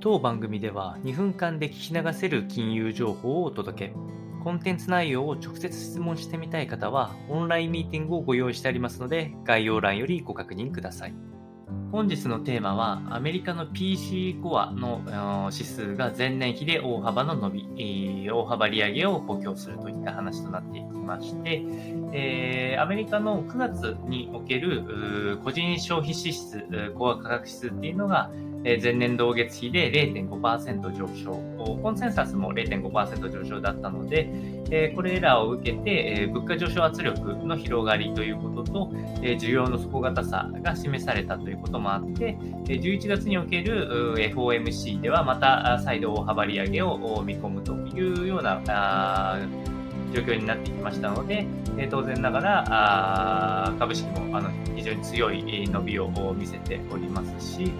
当番組では2分間で聞き流せる金融情報をお届け。コンテンツ内容を直接質問してみたい方は、オンラインミーティングをご用意してありますので、概要欄よりご確認ください。本日のテーマは、アメリカの PC コアの指数が前年比で大幅の伸び、大幅利上げを補強するといった話となっていきまして、えー、アメリカの9月における個人消費支出、コア価格指数っていうのが、前年同月比で0.5%上昇、コンセンサスも0.5%上昇だったので、これらを受けて物価上昇圧力の広がりということと、需要の底堅さが示されたということもあって、11月における FOMC ではまた再度大幅利上げを見込むというような状況になってきましたので、当然ながら株式もあの非常に強い伸びを見せておりますし、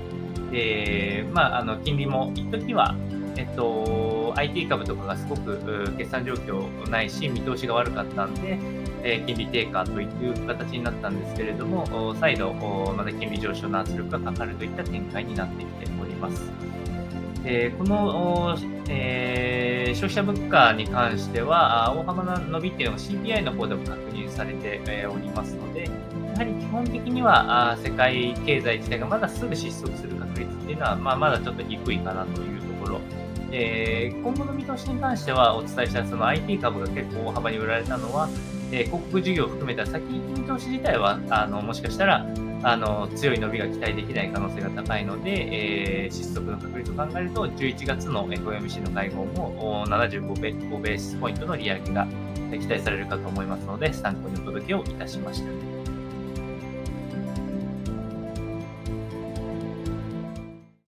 えー、まあ、あの金利も一時は、えっと、IT 株とかがすごく決算状況ないし、見通しが悪かったんで、えー、金利低下という形になったんですけれども、再度、また金利上昇の圧力がかかるといった展開になってきております。えー、この、えー、消費者物価に関しては、大幅な伸びっていうのが CPI の方でも確されておりますので、やはり基本的には世界経済自体がまだすぐ失速する確率っていうのは、まあ、まだちょっと低いかなというところ。えー、今後の見通しに関してはお伝えしたその IT 株が結構大幅に売られたのは、えー、広告事業を含めた先行き見通し自体はあのもしかしたらあの強い伸びが期待できない可能性が高いので、えー、失速の確率を考えると、11月の FOMC の会合も75ベースポイントの利上げが期待されるかと思いますので、参考にお届けをいたしました。